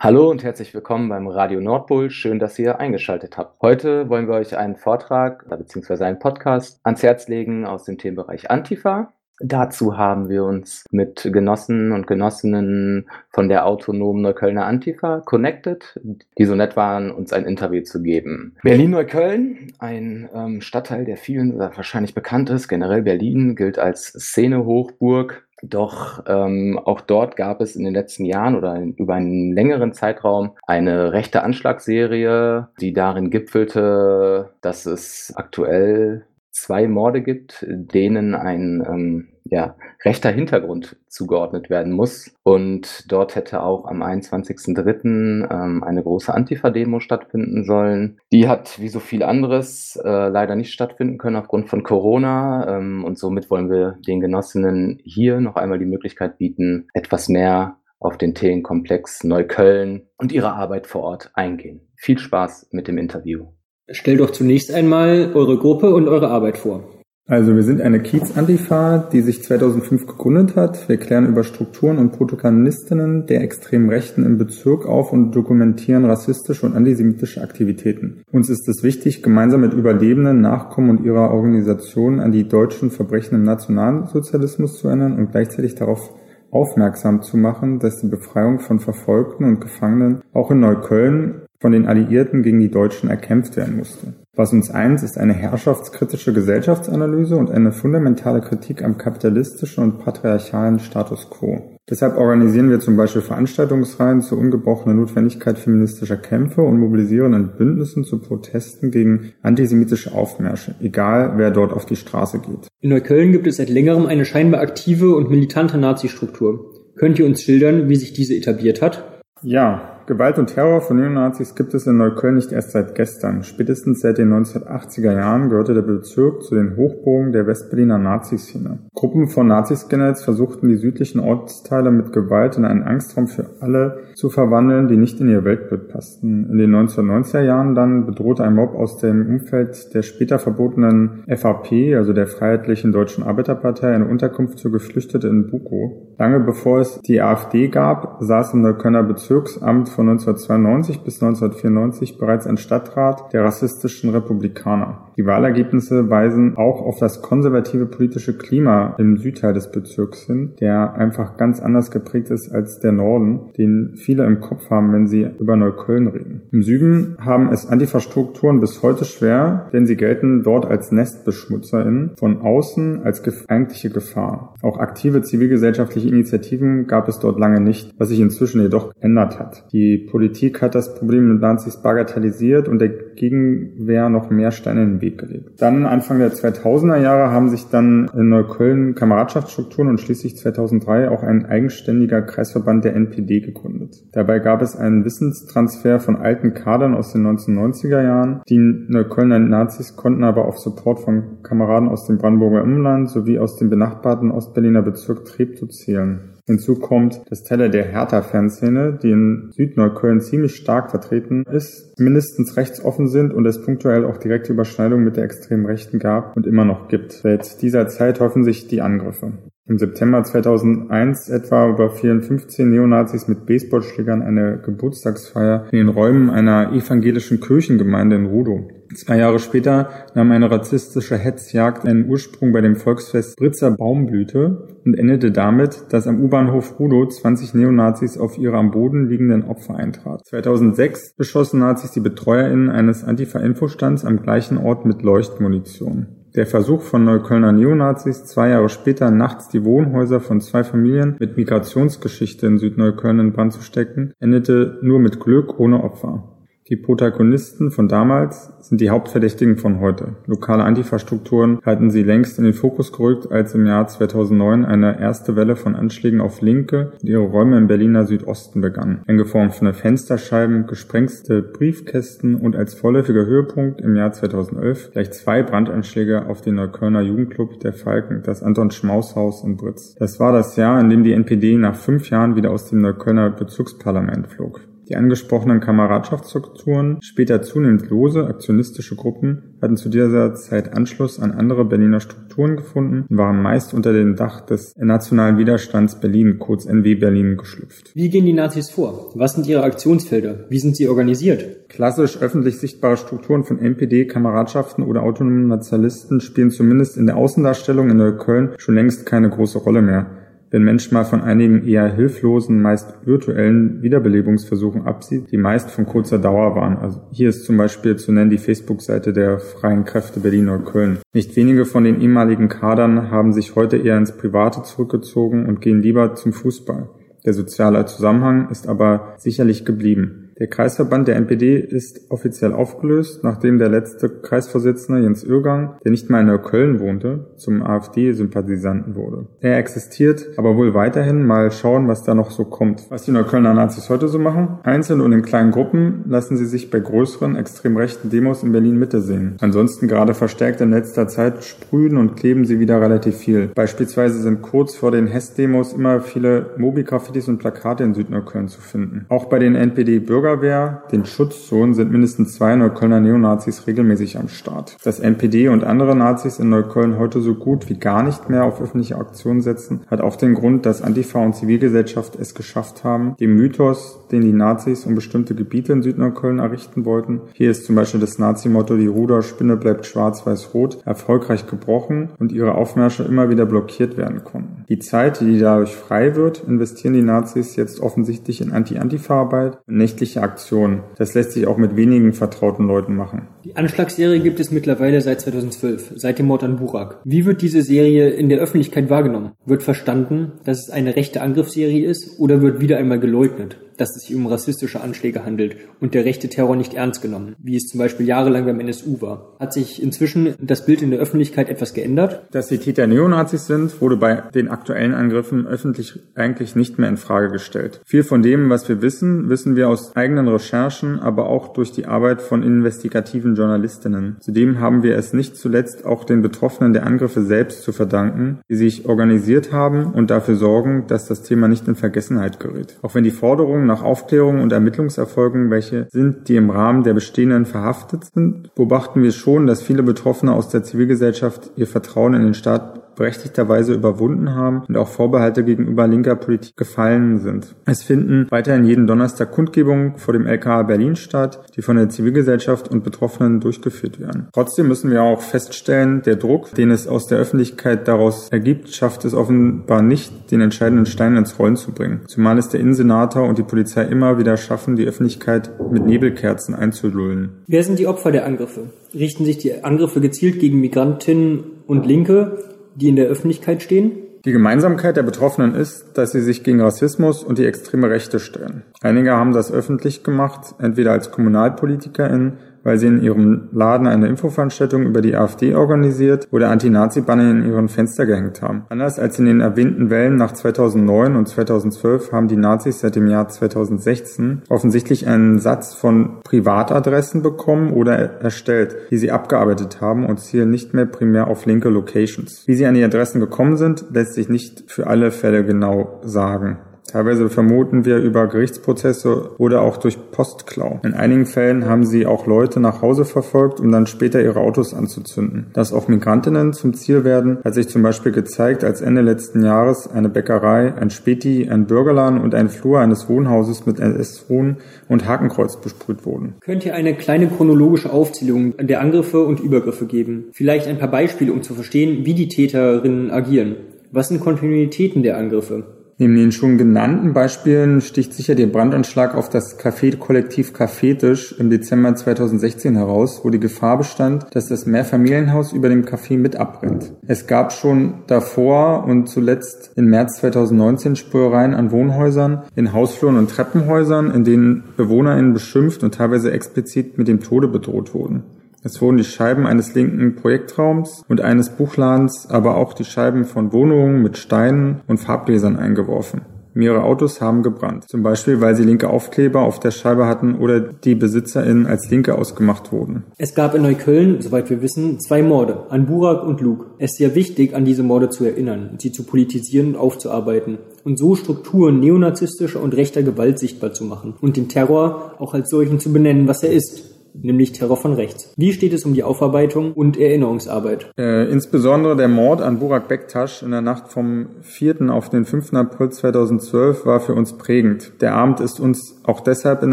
Hallo und herzlich willkommen beim Radio Nordpol. Schön, dass ihr eingeschaltet habt. Heute wollen wir euch einen Vortrag bzw. einen Podcast ans Herz legen aus dem Themenbereich Antifa. Dazu haben wir uns mit Genossen und Genossinnen von der autonomen Neuköllner Antifa connected, die so nett waren, uns ein Interview zu geben. Berlin-Neukölln, ein ähm, Stadtteil, der vielen wahrscheinlich bekannt ist. Generell Berlin gilt als Szenehochburg doch ähm, auch dort gab es in den letzten Jahren oder in, über einen längeren Zeitraum eine rechte Anschlagsserie, die darin gipfelte, dass es aktuell zwei Morde gibt, denen ein ähm, ja, rechter Hintergrund zugeordnet werden muss. Und dort hätte auch am 21.03. Ähm, eine große Antifa-Demo stattfinden sollen. Die hat wie so viel anderes äh, leider nicht stattfinden können aufgrund von Corona. Ähm, und somit wollen wir den Genossinnen hier noch einmal die Möglichkeit bieten, etwas mehr auf den Themenkomplex Neukölln und ihre Arbeit vor Ort eingehen. Viel Spaß mit dem Interview. Stellt doch zunächst einmal eure Gruppe und eure Arbeit vor. Also wir sind eine Kiez-Antifa, die sich 2005 gegründet hat. Wir klären über Strukturen und Protagonistinnen der extremen Rechten im Bezirk auf und dokumentieren rassistische und antisemitische Aktivitäten. Uns ist es wichtig, gemeinsam mit Überlebenden, Nachkommen und ihrer Organisation an die deutschen Verbrechen im Nationalsozialismus zu erinnern und gleichzeitig darauf aufmerksam zu machen, dass die Befreiung von Verfolgten und Gefangenen auch in Neukölln von den Alliierten gegen die Deutschen erkämpft werden musste. Was uns eint, ist eine herrschaftskritische Gesellschaftsanalyse und eine fundamentale Kritik am kapitalistischen und patriarchalen Status quo. Deshalb organisieren wir zum Beispiel Veranstaltungsreihen zur ungebrochenen Notwendigkeit feministischer Kämpfe und mobilisieren in Bündnissen zu Protesten gegen antisemitische Aufmärsche, egal wer dort auf die Straße geht. In Neukölln gibt es seit längerem eine scheinbar aktive und militante Nazi-Struktur. Könnt ihr uns schildern, wie sich diese etabliert hat? Ja, Gewalt und Terror von Neonazis gibt es in Neukölln nicht erst seit gestern. Spätestens seit den 1980er Jahren gehörte der Bezirk zu den Hochburgen der Westberliner Naziszene. Gruppen von Naziskinheits versuchten die südlichen Ortsteile mit Gewalt in einen Angstraum für alle zu verwandeln, die nicht in ihr Weltbild passten. In den 1990er Jahren dann bedrohte ein Mob aus dem Umfeld der später verbotenen FAP, also der Freiheitlichen Deutschen Arbeiterpartei, eine Unterkunft für Geflüchtete in Bukow. Lange bevor es die AfD gab, saß im Neuköllner Bezirksamt von 1992 bis 1994 bereits ein Stadtrat der rassistischen Republikaner. Die Wahlergebnisse weisen auch auf das konservative politische Klima im Südteil des Bezirks hin, der einfach ganz anders geprägt ist als der Norden, den viele im Kopf haben, wenn sie über Neukölln reden. Im Süden haben es Antifa-Strukturen bis heute schwer, denn sie gelten dort als NestbeschmutzerInnen, von außen als eigentliche Gefahr. Auch aktive zivilgesellschaftliche Initiativen gab es dort lange nicht, was sich inzwischen jedoch geändert hat. Die Politik hat das Problem mit Nazis bagatellisiert und der Gegenwehr noch mehr Steine in den Weg gelegt. Dann Anfang der 2000er Jahre haben sich dann in Neukölln Kameradschaftsstrukturen und schließlich 2003 auch ein eigenständiger Kreisverband der NPD gegründet. Dabei gab es einen Wissenstransfer von alten Kadern aus den 1990er Jahren. Die Neuköllner Nazis konnten aber auf Support von Kameraden aus dem Brandenburger Umland sowie aus dem benachbarten Ostberliner Bezirk Treptow zählen. Hinzu kommt, dass Teile der Hertha-Fanszene, die in Südneukölln ziemlich stark vertreten ist, mindestens rechtsoffen sind und es punktuell auch direkte Überschneidungen mit der extremen Rechten gab und immer noch gibt. Seit dieser Zeit häufen sich die Angriffe. Im September 2001 etwa überfielen 15 Neonazis mit Baseballschlägern eine Geburtstagsfeier in den Räumen einer evangelischen Kirchengemeinde in Rudow. Zwei Jahre später nahm eine rassistische Hetzjagd einen Ursprung bei dem Volksfest Britzer Baumblüte und endete damit, dass am U-Bahnhof Rudow 20 Neonazis auf ihre am Boden liegenden Opfer eintrat. 2006 beschossen Nazis die BetreuerInnen eines Antifa-Infostands am gleichen Ort mit Leuchtmunition. Der Versuch von Neuköllner Neonazis, zwei Jahre später nachts die Wohnhäuser von zwei Familien mit Migrationsgeschichte in Südneukölln in Brand zu stecken, endete nur mit Glück ohne Opfer. Die Protagonisten von damals sind die Hauptverdächtigen von heute. Lokale Antifa-Strukturen hatten sie längst in den Fokus gerückt, als im Jahr 2009 eine erste Welle von Anschlägen auf Linke und ihre Räume im Berliner Südosten begann. Eingeformte Fensterscheiben, gesprengste Briefkästen und als vorläufiger Höhepunkt im Jahr 2011 gleich zwei Brandanschläge auf den Neuköllner Jugendclub der Falken, das Anton Schmaus Haus in Britz. Das war das Jahr, in dem die NPD nach fünf Jahren wieder aus dem Neuköllner Bezugsparlament flog. Die angesprochenen Kameradschaftsstrukturen, später zunehmend lose aktionistische Gruppen, hatten zu dieser Zeit Anschluss an andere Berliner Strukturen gefunden und waren meist unter dem Dach des Nationalen Widerstands Berlin, kurz NW Berlin, geschlüpft. Wie gehen die Nazis vor? Was sind ihre Aktionsfelder? Wie sind sie organisiert? Klassisch öffentlich sichtbare Strukturen von NPD, Kameradschaften oder autonomen Nationalisten spielen zumindest in der Außendarstellung in Neukölln schon längst keine große Rolle mehr wenn Mensch mal von einigen eher hilflosen, meist virtuellen Wiederbelebungsversuchen absieht, die meist von kurzer Dauer waren. Also hier ist zum Beispiel zu nennen die Facebook-Seite der Freien Kräfte Berlin-Neukölln. Nicht wenige von den ehemaligen Kadern haben sich heute eher ins Private zurückgezogen und gehen lieber zum Fußball. Der soziale Zusammenhang ist aber sicherlich geblieben. Der Kreisverband der NPD ist offiziell aufgelöst, nachdem der letzte Kreisvorsitzende Jens Irgang, der nicht mal in Neukölln wohnte, zum AfD-Sympathisanten wurde. Er existiert aber wohl weiterhin. Mal schauen, was da noch so kommt. Was die Neuköllner Nazis heute so machen? Einzeln und in kleinen Gruppen lassen sie sich bei größeren, extrem rechten Demos in Berlin-Mitte sehen. Ansonsten gerade verstärkt in letzter Zeit sprühen und kleben sie wieder relativ viel. Beispielsweise sind kurz vor den Hess-Demos immer viele Mobi-Graffitis und Plakate in Südneukölln zu finden. Auch bei den NPD-Bürger Bürgerwehr, den Schutzzonen sind mindestens zwei Neuköllner Neonazis regelmäßig am Start. Dass NPD und andere Nazis in Neukölln heute so gut wie gar nicht mehr auf öffentliche Aktionen setzen, hat auch den Grund, dass Antifa und Zivilgesellschaft es geschafft haben, dem Mythos, den die Nazis um bestimmte Gebiete in Südneukölln errichten wollten. Hier ist zum Beispiel das Nazi-Motto Die Ruderspinne bleibt schwarz-weiß-rot erfolgreich gebrochen und ihre Aufmärsche immer wieder blockiert werden konnten. Die Zeit, die dadurch frei wird, investieren die Nazis jetzt offensichtlich in Anti-Antifa-Arbeit nächtliche tägliche Aktion. Das lässt sich auch mit wenigen vertrauten Leuten machen. Die Anschlagsserie gibt es mittlerweile seit 2012, seit dem Mord an Burak. Wie wird diese Serie in der Öffentlichkeit wahrgenommen? Wird verstanden, dass es eine rechte Angriffsserie ist oder wird wieder einmal geleugnet? Dass es sich um rassistische Anschläge handelt und der rechte Terror nicht ernst genommen, wie es zum Beispiel jahrelang beim NSU war. Hat sich inzwischen das Bild in der Öffentlichkeit etwas geändert? Dass die Täter Neonazis sind, wurde bei den aktuellen Angriffen öffentlich eigentlich nicht mehr in Frage gestellt. Viel von dem, was wir wissen, wissen wir aus eigenen Recherchen, aber auch durch die Arbeit von investigativen Journalistinnen. Zudem haben wir es nicht zuletzt auch den Betroffenen der Angriffe selbst zu verdanken, die sich organisiert haben und dafür sorgen, dass das Thema nicht in Vergessenheit gerät. Auch wenn die Forderungen nach Aufklärung und Ermittlungserfolgen welche sind, die im Rahmen der bestehenden verhaftet sind, beobachten wir schon, dass viele Betroffene aus der Zivilgesellschaft ihr Vertrauen in den Staat berechtigterweise überwunden haben und auch Vorbehalte gegenüber linker Politik gefallen sind. Es finden weiterhin jeden Donnerstag Kundgebungen vor dem LKA Berlin statt, die von der Zivilgesellschaft und Betroffenen durchgeführt werden. Trotzdem müssen wir auch feststellen, der Druck, den es aus der Öffentlichkeit daraus ergibt, schafft es offenbar nicht, den entscheidenden Stein ins Rollen zu bringen. Zumal es der Innensenator und die Polizei immer wieder schaffen, die Öffentlichkeit mit Nebelkerzen einzulullen. Wer sind die Opfer der Angriffe? Richten sich die Angriffe gezielt gegen Migrantinnen und Linke die in der Öffentlichkeit stehen? Die Gemeinsamkeit der Betroffenen ist, dass sie sich gegen Rassismus und die extreme Rechte stellen. Einige haben das öffentlich gemacht, entweder als KommunalpolitikerInnen weil sie in ihrem Laden eine Infoveranstaltung über die AfD organisiert oder Anti-Nazi-Banner in ihren Fenster gehängt haben. Anders als in den erwähnten Wellen nach 2009 und 2012 haben die Nazis seit dem Jahr 2016 offensichtlich einen Satz von Privatadressen bekommen oder erstellt, die sie abgearbeitet haben und zielen nicht mehr primär auf linke Locations. Wie sie an die Adressen gekommen sind, lässt sich nicht für alle Fälle genau sagen. Teilweise vermuten wir über Gerichtsprozesse oder auch durch Postklau. In einigen Fällen haben sie auch Leute nach Hause verfolgt, um dann später ihre Autos anzuzünden. Dass auch Migrantinnen zum Ziel werden, hat sich zum Beispiel gezeigt, als Ende letzten Jahres eine Bäckerei, ein Späti, ein Bürgerladen und ein Flur eines Wohnhauses mit NS-Ruhen und Hakenkreuz besprüht wurden. Könnt ihr eine kleine chronologische Aufzählung der Angriffe und Übergriffe geben? Vielleicht ein paar Beispiele, um zu verstehen, wie die Täterinnen agieren. Was sind Kontinuitäten der Angriffe? Neben den schon genannten Beispielen sticht sicher der Brandanschlag auf das Café-Kollektiv Cafetisch im Dezember 2016 heraus, wo die Gefahr bestand, dass das Mehrfamilienhaus über dem Café mit abbrennt. Es gab schon davor und zuletzt im März 2019 Sprühereien an Wohnhäusern, in Hausfluren und Treppenhäusern, in denen BewohnerInnen beschimpft und teilweise explizit mit dem Tode bedroht wurden. Es wurden die Scheiben eines linken Projektraums und eines Buchladens, aber auch die Scheiben von Wohnungen mit Steinen und Farbbläsern eingeworfen. Mehrere Autos haben gebrannt. Zum Beispiel, weil sie linke Aufkleber auf der Scheibe hatten oder die BesitzerInnen als Linke ausgemacht wurden. Es gab in Neukölln, soweit wir wissen, zwei Morde an Burak und Luke. Es ist sehr wichtig, an diese Morde zu erinnern, sie zu politisieren und aufzuarbeiten und so Strukturen neonazistischer und rechter Gewalt sichtbar zu machen und den Terror auch als solchen zu benennen, was er ist nämlich Terror von rechts. Wie steht es um die Aufarbeitung und Erinnerungsarbeit? Äh, insbesondere der Mord an Burak Bektasch in der Nacht vom 4. auf den 5. April 2012 war für uns prägend. Der Abend ist uns auch deshalb in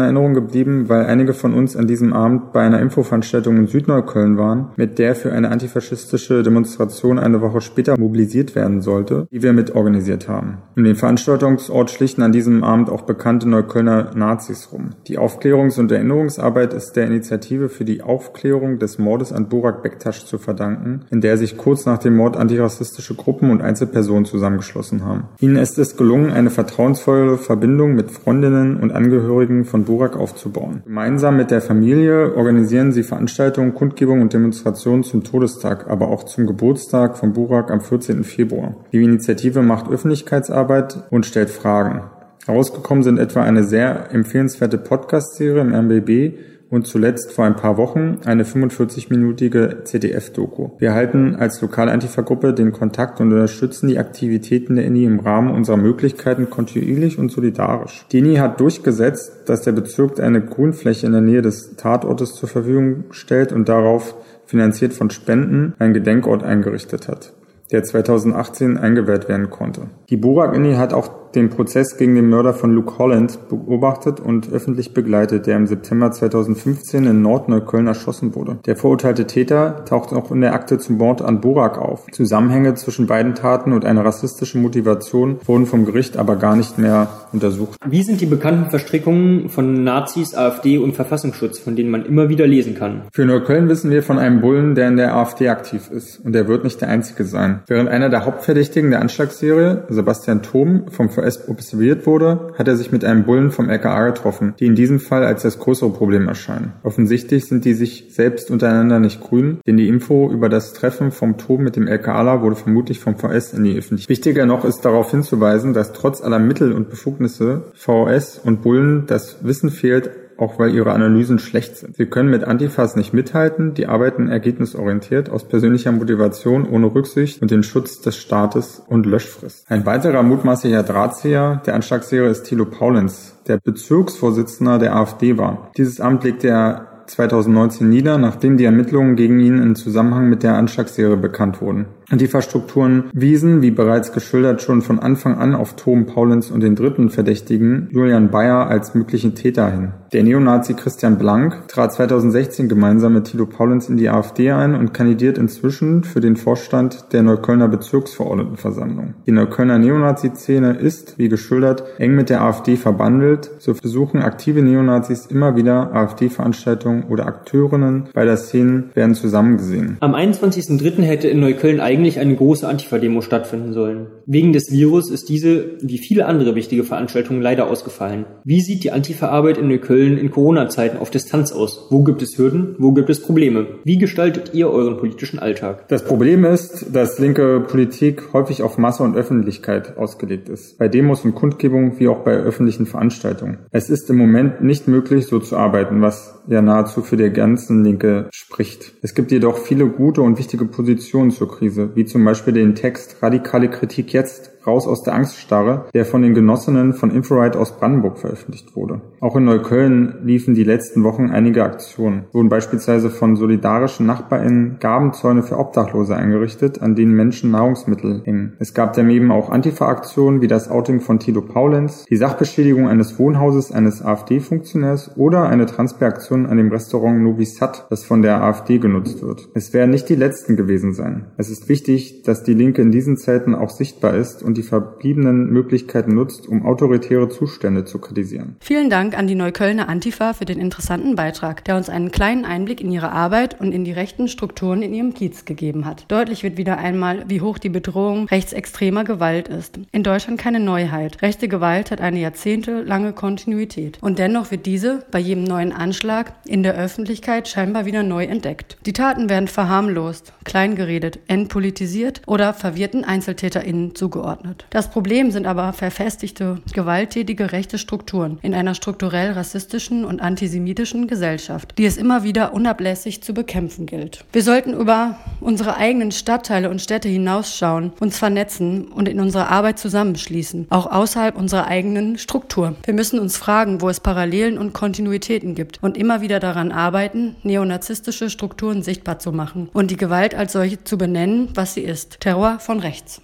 Erinnerung geblieben, weil einige von uns an diesem Abend bei einer Infoveranstaltung in Südneukölln waren, mit der für eine antifaschistische Demonstration eine Woche später mobilisiert werden sollte, die wir mitorganisiert haben. In dem Veranstaltungsort schlichten an diesem Abend auch bekannte Neuköllner Nazis rum. Die Aufklärungs- und Erinnerungsarbeit ist der Initiative Initiative für die Aufklärung des Mordes an Burak Bektasch zu verdanken, in der sich kurz nach dem Mord antirassistische Gruppen und Einzelpersonen zusammengeschlossen haben. Ihnen ist es gelungen, eine vertrauensvolle Verbindung mit Freundinnen und Angehörigen von Burak aufzubauen. Gemeinsam mit der Familie organisieren sie Veranstaltungen, Kundgebungen und Demonstrationen zum Todestag, aber auch zum Geburtstag von Burak am 14. Februar. Die Initiative macht Öffentlichkeitsarbeit und stellt Fragen. Herausgekommen sind etwa eine sehr empfehlenswerte Podcast-Serie im MBB und zuletzt vor ein paar Wochen eine 45-minütige ZDF-Doku. Wir halten als lokale Antifa-Gruppe den Kontakt und unterstützen die Aktivitäten der INI im Rahmen unserer Möglichkeiten kontinuierlich und solidarisch. Die INI hat durchgesetzt, dass der Bezirk eine Grünfläche in der Nähe des Tatortes zur Verfügung stellt und darauf finanziert von Spenden einen Gedenkort eingerichtet hat der 2018 eingewählt werden konnte. Die Burak-Inni hat auch den Prozess gegen den Mörder von Luke Holland beobachtet und öffentlich begleitet, der im September 2015 in Nordneukölln erschossen wurde. Der verurteilte Täter taucht auch in der Akte zum Mord an Burak auf. Zusammenhänge zwischen beiden Taten und eine rassistische Motivation wurden vom Gericht aber gar nicht mehr untersucht. Wie sind die bekannten Verstrickungen von Nazis, AfD und Verfassungsschutz, von denen man immer wieder lesen kann? Für Neukölln wissen wir von einem Bullen, der in der AfD aktiv ist. Und er wird nicht der einzige sein. Während einer der Hauptverdächtigen der Anschlagsserie, Sebastian Thom, vom VS observiert wurde, hat er sich mit einem Bullen vom LKA getroffen, die in diesem Fall als das größere Problem erscheinen. Offensichtlich sind die sich selbst untereinander nicht grün, denn die Info über das Treffen vom Thom mit dem LKA wurde vermutlich vom VS in die Öffentlichkeit. Wichtiger noch ist darauf hinzuweisen, dass trotz aller Mittel und Befugnisse VS und Bullen das Wissen fehlt, auch weil ihre Analysen schlecht sind. Sie können mit Antifas nicht mithalten, die arbeiten ergebnisorientiert, aus persönlicher Motivation, ohne Rücksicht und den Schutz des Staates und Löschfrist. Ein weiterer mutmaßlicher Drahtzieher der Anschlagsserie ist Thilo Paulens, der Bezirksvorsitzender der AfD war. Dieses Amt legte er 2019 nieder, nachdem die Ermittlungen gegen ihn in Zusammenhang mit der Anschlagsserie bekannt wurden. Antifa-Strukturen wiesen, wie bereits geschildert, schon von Anfang an auf Tom Paulens und den dritten Verdächtigen, Julian Bayer, als möglichen Täter hin. Der Neonazi Christian Blank trat 2016 gemeinsam mit Tilo Paulens in die AfD ein und kandidiert inzwischen für den Vorstand der Neuköllner Bezirksverordnetenversammlung. Die Neuköllner Neonazi-Szene ist, wie geschildert, eng mit der AfD verbandelt. So besuchen aktive Neonazis immer wieder AfD-Veranstaltungen oder Akteurinnen bei der Szene werden zusammengesehen. Am 21.03. hätte in Neukölln eigentlich eine große Antifa-Demo stattfinden sollen. Wegen des Virus ist diese, wie viele andere wichtige Veranstaltungen, leider ausgefallen. Wie sieht die Antifa-Arbeit in Neukölln in Corona-Zeiten auf Distanz aus? Wo gibt es Hürden? Wo gibt es Probleme? Wie gestaltet ihr euren politischen Alltag? Das Problem ist, dass linke Politik häufig auf Masse und Öffentlichkeit ausgelegt ist. Bei Demos und Kundgebungen wie auch bei öffentlichen Veranstaltungen. Es ist im Moment nicht möglich, so zu arbeiten, was ja nahezu für die ganzen Linke spricht. Es gibt jedoch viele gute und wichtige Positionen zur Krise wie zum Beispiel den Text Radikale Kritik jetzt Raus aus der Angststarre, der von den Genossinnen von Infrared aus Brandenburg veröffentlicht wurde. Auch in Neukölln liefen die letzten Wochen einige Aktionen. Wurden beispielsweise von solidarischen NachbarInnen Gabenzäune für Obdachlose eingerichtet, an denen Menschen Nahrungsmittel hängen. Es gab daneben auch Antifa-Aktionen wie das Outing von Tilo Paulens, die Sachbeschädigung eines Wohnhauses eines AfD-Funktionärs oder eine Transferaktion an dem Restaurant Novi Sad, das von der AfD genutzt wird. Es werden nicht die letzten gewesen sein. Es ist wichtig, dass die Linke in diesen Zeiten auch sichtbar ist und die verbliebenen Möglichkeiten nutzt, um autoritäre Zustände zu kritisieren. Vielen Dank an die Neuköllner Antifa für den interessanten Beitrag, der uns einen kleinen Einblick in ihre Arbeit und in die rechten Strukturen in ihrem Kiez gegeben hat. Deutlich wird wieder einmal, wie hoch die Bedrohung rechtsextremer Gewalt ist. In Deutschland keine Neuheit. Rechte Gewalt hat eine jahrzehntelange Kontinuität. Und dennoch wird diese bei jedem neuen Anschlag in der Öffentlichkeit scheinbar wieder neu entdeckt. Die Taten werden verharmlost, kleingeredet, entpolitisiert oder verwirrten EinzeltäterInnen zugeordnet. Zugeordnet. Das Problem sind aber verfestigte, gewalttätige rechte Strukturen in einer strukturell rassistischen und antisemitischen Gesellschaft, die es immer wieder unablässig zu bekämpfen gilt. Wir sollten über unsere eigenen Stadtteile und Städte hinausschauen, uns vernetzen und in unserer Arbeit zusammenschließen, auch außerhalb unserer eigenen Struktur. Wir müssen uns fragen, wo es Parallelen und Kontinuitäten gibt und immer wieder daran arbeiten, neonazistische Strukturen sichtbar zu machen und die Gewalt als solche zu benennen, was sie ist. Terror von rechts.